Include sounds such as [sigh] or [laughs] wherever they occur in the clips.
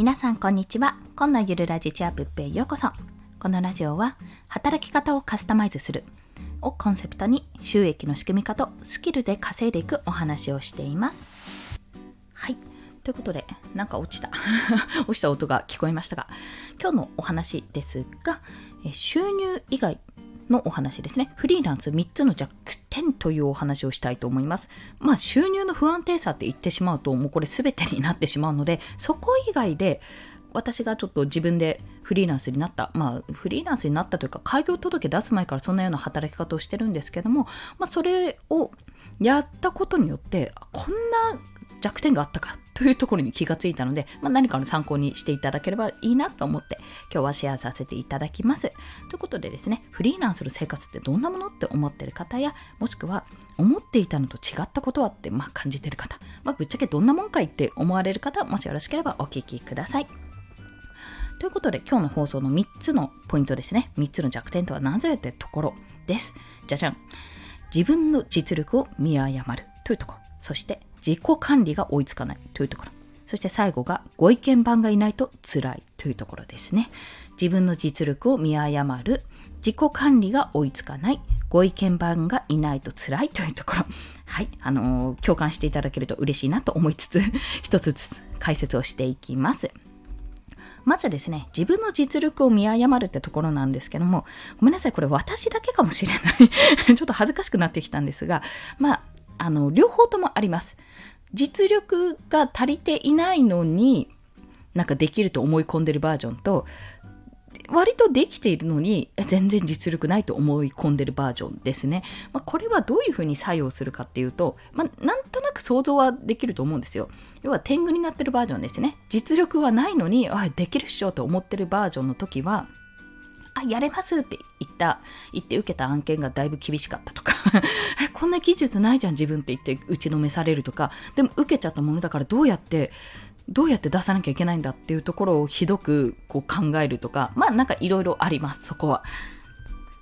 皆さんこんにちは。今のゆるラジチアップへようこそ。このラジオは働き方をカスタマイズする。をコンセプトに収益の仕組み化とスキルで稼いでいくお話をしています。はい。ということでなんか落ちた。[laughs] 落ちた音が聞こえましたが今日のお話ですが収入以外のお話ですね。フリーランス3つの弱点というお話をしたいと思います。まあ収入の不安定さって言ってしまうともうこれ全てになってしまうので、そこ以外で私がちょっと自分でフリーランスになった、まあフリーランスになったというか開業届出す前からそんなような働き方をしてるんですけども、まあそれをやったことによってこんな弱点があったかというところに気がついたので、まあ、何かの参考にしていただければいいなと思って今日はシェアさせていただきます。ということでですね、フリーランスの生活ってどんなものって思ってる方や、もしくは思っていたのと違ったことはって、まあ、感じてる方、まあ、ぶっちゃけどんなもんかいって思われる方、もしよろしければお聞きください。ということで今日の放送の3つのポイントですね。3つの弱点とはなぜってところです。じゃじゃん。自分の実力を見誤るというところ。そして自己管理が追いつかないというところ。そして最後がご意見番がいないと辛いというところですね。自分の実力を見誤る、自己管理が追いつかない、ご意見番がいないと辛いというところ。はい、あのー、共感していただけると嬉しいなと思いつつ、[laughs] 一つずつ解説をしていきます。まずですね、自分の実力を見誤るってところなんですけども、ごめんなさい、これ私だけかもしれない。[laughs] ちょっと恥ずかしくなってきたんですが、まあ、あの、両方ともあります。実力が足りていないのに、なんかできると思い込んでるバージョンと、割とできているのに全然実力ないと思い込んでるバージョンですね。まあ、これはどういうふうに作用するかっていうと、まあ、なんとなく想像はできると思うんですよ。要は天狗になってるバージョンですね。実力はないのに、あできるっしょと思ってるバージョンの時は、あ、やれますって言た、言って受けた案件がだいぶ厳しかったとか。[laughs] こんな技術ないじゃん自分って言って打ちのめされるとか、でも受けちゃったものだからどうやって、どうやって出さなきゃいけないんだっていうところをひどくこう考えるとか、まあなんかいろいろあります、そこは。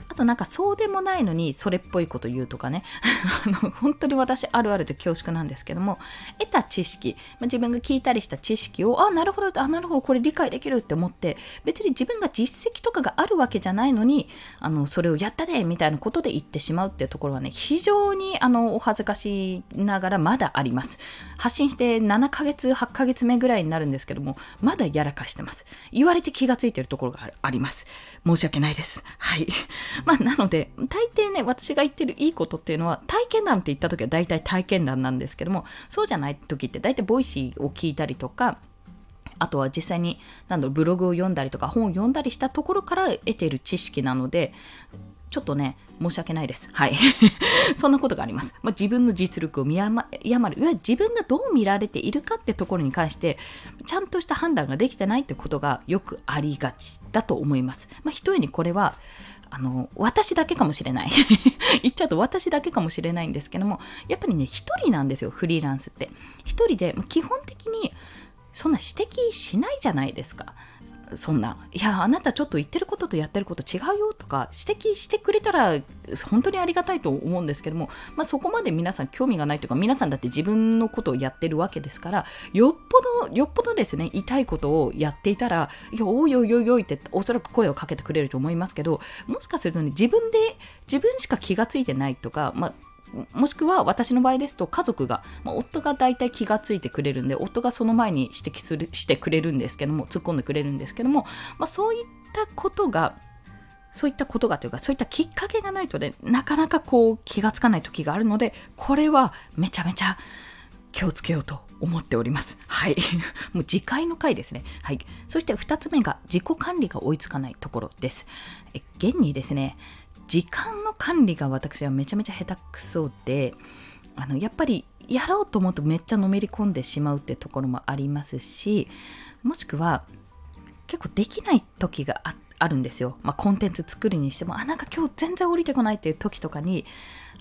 あとなんかそうでもないのにそれっぽいこと言うとかね。[laughs] あの本当に私あるあると恐縮なんですけども。得た知識、まあ、自分が聞いたりした知識をあなるほどあなるほどこれ理解できるって思って別に自分が実績とかがあるわけじゃないのにあのそれをやったでみたいなことで言ってしまうっていうところはね非常にあのお恥ずかしながらまだあります。発信して7ヶ月8ヶ月目ぐらいになるんですけどもまだやらかしてます。言われて気がついてるところがあります。申し訳ないです。はい。まあ、なので、大抵ね、私が言ってるいいことっていうのは、体験談って言った時は大体体験談なんですけども、そうじゃない時って大体 Voicy を聞いたりとか、あとは実際に、なんだろ、ブログを読んだりとか、本を読んだりしたところから得ている知識なので、ちょっとね、申し訳ないです。はい。[laughs] そんなことがあります。まあ、自分の実力を見誤る。いわゆる自分がどう見られているかってところに関して、ちゃんとした判断ができてないってことがよくありがちだと思います。まあ、ひとえにこれは、あの、私だけかもしれない。[laughs] 言っちゃうと私だけかもしれないんですけども、やっぱりね、一人なんですよ、フリーランスって。一人で、基本的にそんな指摘しないじゃないですか。そんな、いや、あなたちょっと言ってることとやってること違うよとか指摘してくれたら本当にありがたいと思うんですけども、まあ、そこまで皆さん興味がないというか、皆さんだって自分のことをやってるわけですから、よっぽど、よっぽどですね、痛いことをやっていたら、いや、おいおいおいおいっておそらく声をかけてくれると思いますけど、もしかするとね、自分で、自分しか気がついてないとか、まあもしくは私の場合ですと家族が、まあ、夫が大体気がついてくれるんで夫がその前に指摘するしてくれるんですけども突っ込んでくれるんですけども、まあ、そういったことがそういったことがというかそういったきっかけがないとねなかなかこう気がつかない時があるのでこれはめちゃめちゃ気をつけようと思っております。はい。[laughs] もう次回の回ですね。はい。そして2つ目が自己管理が追いつかないところです。え現にですね、時間の管理が私はめちゃめちゃ下手くそであのやっぱりやろうと思うとめっちゃのめり込んでしまうってところもありますしもしくは結構できない時があってあるんですよ、まあ、コンテンツ作るにしてもあなんか今日全然降りてこないっていう時とかに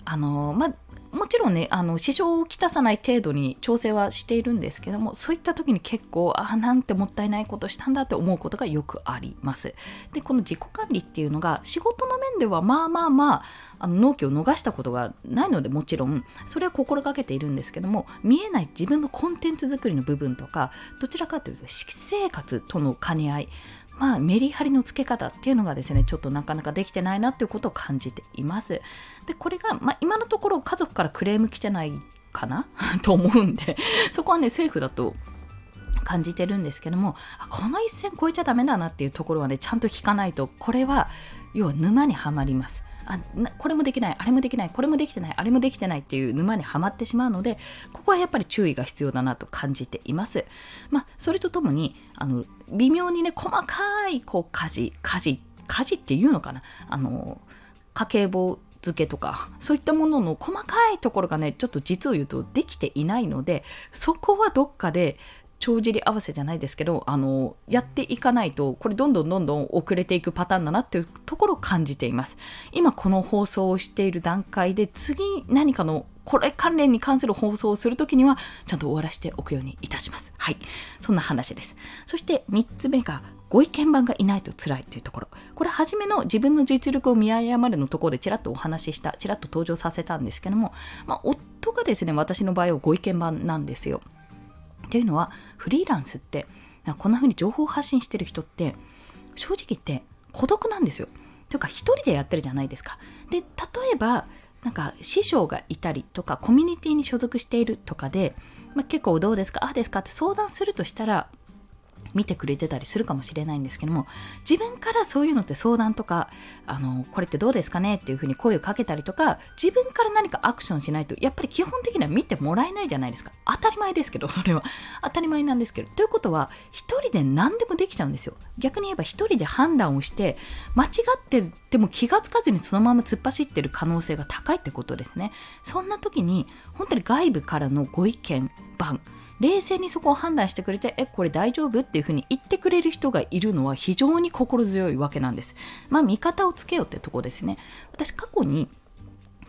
あのまあもちろんねあの支障をきたさない程度に調整はしているんですけどもそういった時に結構ああなんてもったいないことしたんだって思うことがよくあります。でこの自己管理っていうのが仕事の面ではまあまあまああの納期を逃したことがないのでもちろんそれは心がけているんですけども見えない自分のコンテンツ作りの部分とかどちらかというと私生活との兼ね合いまあ、メリハリのつけ方っていうのがですねちょっとなかなかできてないなっていうことを感じています。でこれが、まあ、今のところ家族からクレーム来てないかな [laughs] と思うんで [laughs] そこはね政府だと感じてるんですけどもこの一線超えちゃダメだなっていうところはねちゃんと引かないとこれは要は沼にはまります。あこれもできないあれもできないこれもできてないあれもできてないっていう沼にはまってしまうのでここはやっぱり注意が必要だなと感じています。まあ、それとともにあの微妙にね細かいこう家事家事家事っていうのかなあの家計簿付けとかそういったものの細かいところがねちょっと実を言うとできていないのでそこはどっかで帳尻合わせじゃないですけどあのやっていかないとこれどんどんどんどん遅れていくパターンだなっていうところを感じています。今この放送をしている段階で次何かのこれ関連に関する放送をするときにはちゃんと終わらせておくようにいたします。はい。そんな話です。そして3つ目がご意見番がいないと辛いというところ。これ初めの自分の実力を見誤るのところでちらっとお話ししたちらっと登場させたんですけども、まあ、夫がですね私の場合はご意見番なんですよ。っていうのはフリーランスってこんな風に情報発信してる人って正直言って孤独なんですよ。というか一人でやってるじゃないですか。で例えばなんか師匠がいたりとかコミュニティに所属しているとかで、まあ、結構どうですかああですかって相談するとしたら見てくれてたりするかもしれないんですけども自分からそういうのって相談とかあのこれってどうですかねっていうふうに声をかけたりとか自分から何かアクションしないとやっぱり基本的には見てもらえないじゃないですか。当たり前ですけどそれは。当たり前なんですけど。ということは一人で何でもできちゃうんですよ。逆に言えば一人で判断をして間違ってても気がつかずにそのまま突っ走ってる可能性が高いってことですね。そんな時に本当に外部からのご意見番冷静にそこを判断してくれて、え、これ大丈夫っていうふうに言ってくれる人がいるのは非常に心強いわけなんです。まあ、味方をつけようってとこですね。私、過去に、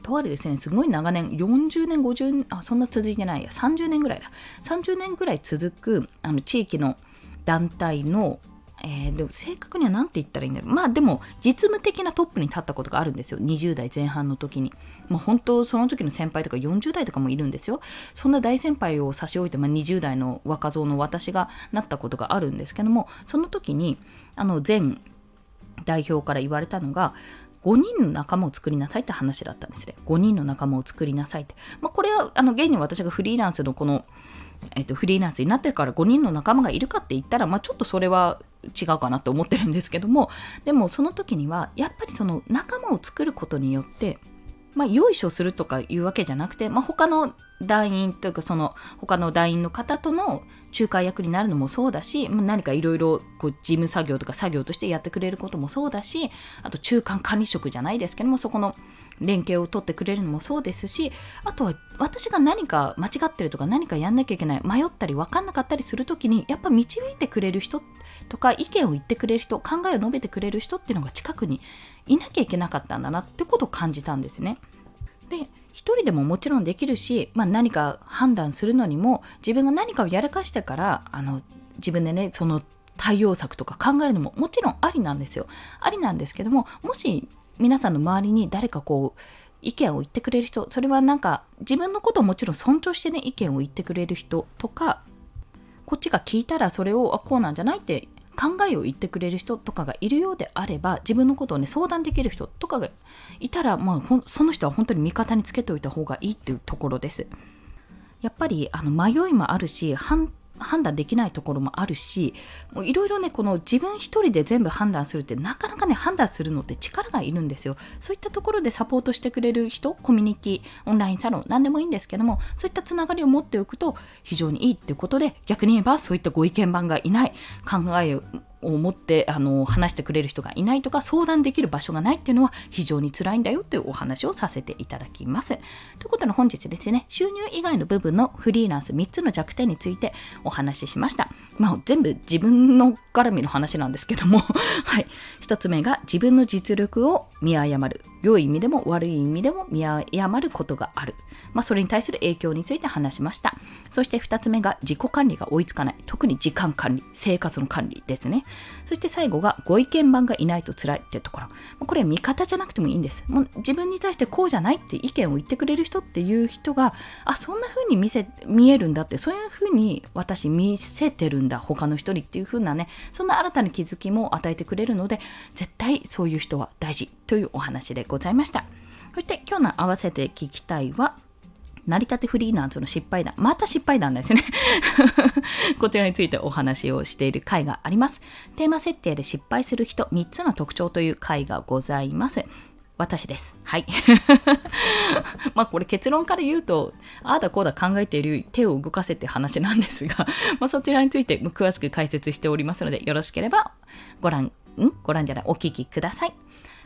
とあるですね、すごい長年、40年、50、あ、そんな続いてないや、30年ぐらいだ。30年ぐらい続く、あの、地域の団体のえー、でも正確には何て言ったらいいんだろう。まあでも実務的なトップに立ったことがあるんですよ。20代前半の時に。もう本当その時の先輩とか40代とかもいるんですよ。そんな大先輩を差し置いて、まあ、20代の若造の私がなったことがあるんですけども、その時にあの前代表から言われたのが、5人の仲間を作りなさいって話だったんですね。5人の仲間を作りなさいって。まあ、これは、あの、現に私がフリーランスのこの、えっと、フリーランスになってから5人の仲間がいるかって言ったら、まあ、ちょっとそれは違うかなと思ってるんですけどもでもその時にはやっぱりその仲間を作ることによってまあ、よいしょするとかいうわけじゃなくて、まあ、他の団員というかその他の団員の方との仲介役になるのもそうだし、まあ、何かいろいろ事務作業とか作業としてやってくれることもそうだしあと中間管理職じゃないですけどもそこの連携を取ってくれるのもそうですしあとは私が何か間違ってるとか何かやんなきゃいけない迷ったり分かんなかったりする時にやっぱ導いてくれる人とか意見を言ってくれる人考えを述べてくれる人っていうのが近くにいなきゃいけなかったんだなってことを感じたんですね。で一人でももちろんできるし、まあ、何か判断するのにも自分が何かをやらかしてからあの自分でねその対応策とか考えるのももちろんありなんですよ。ありなんですけどももし皆さんの周りに誰かこう意見を言ってくれる人それはなんか自分のことをもちろん尊重してね意見を言ってくれる人とかこっちが聞いたらそれをあこうなんじゃないって考えを言ってくれる人とかがいるようであれば自分のことをね相談できる人とかがいたら、まあ、その人は本当に味方につけておいた方がいいっていうところです。やっぱりあの迷いもあるし判判断できないところもあるしいろいろねこの自分一人で全部判断するってなかなかね判断するのって力がいるんですよ。そういったところでサポートしてくれる人コミュニティオンラインサロン何でもいいんですけどもそういったつながりを持っておくと非常にいいっていうことで逆に言えばそういったご意見番がいない考えを持ってあの話してくれる人がいないとか相談できる場所がないっていうのは非常に辛いんだよというお話をさせていただきます。ということで本日ですね、収入以外の部分のフリーランス3つの弱点についてお話ししました。まあ全部自分の絡みの話なんですけども [laughs] はい。1つ目が自分の実力を見誤る。良い意味でも悪い意味でも見誤ることがある。まあそれに対する影響について話しました。そして2つ目が自己管理が追いつかない。特に時間管理、生活の管理ですね。そして最後がご意見番がいないと辛いってところ。これは味方じゃなくてもいいんです。もう自分に対してこうじゃないって意見を言ってくれる人っていう人が、あ、そんな風に見せ、見えるんだって、そういう風に私見せてるんだ、他の人にっていう風なね、そんな新たな気づきも与えてくれるので、絶対そういう人は大事というお話でございました。そして今日の合わせて聞きたいは、成り立てフリーランスの失敗談。また失敗談ですね [laughs] こちらについてお話をしている回があります。テーマ設定で失敗する人3つの特徴という回がございます。私です。はい。[laughs] まあこれ結論から言うと、ああだこうだ考えている手を動かせって話なんですが、[laughs] まあそちらについて詳しく解説しておりますので、よろしければご覧、ん？ご覧じゃない、お聞きください。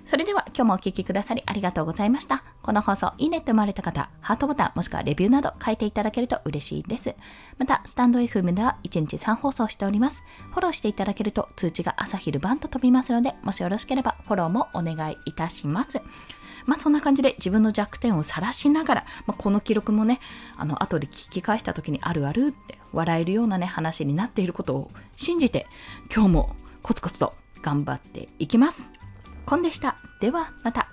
それでは今日もお聴きくださりありがとうございました。この放送いいねって思われた方、ハートボタンもしくはレビューなど書いていただけると嬉しいです。また、スタンド FM では1日3放送しております。フォローしていただけると通知が朝昼晩と飛びますので、もしよろしければフォローもお願いいたします。まあそんな感じで自分の弱点を晒しながら、まあ、この記録もね、あの後で聞き返した時にあるあるって笑えるようなね話になっていることを信じて今日もコツコツと頑張っていきます。コンでした。ではまた。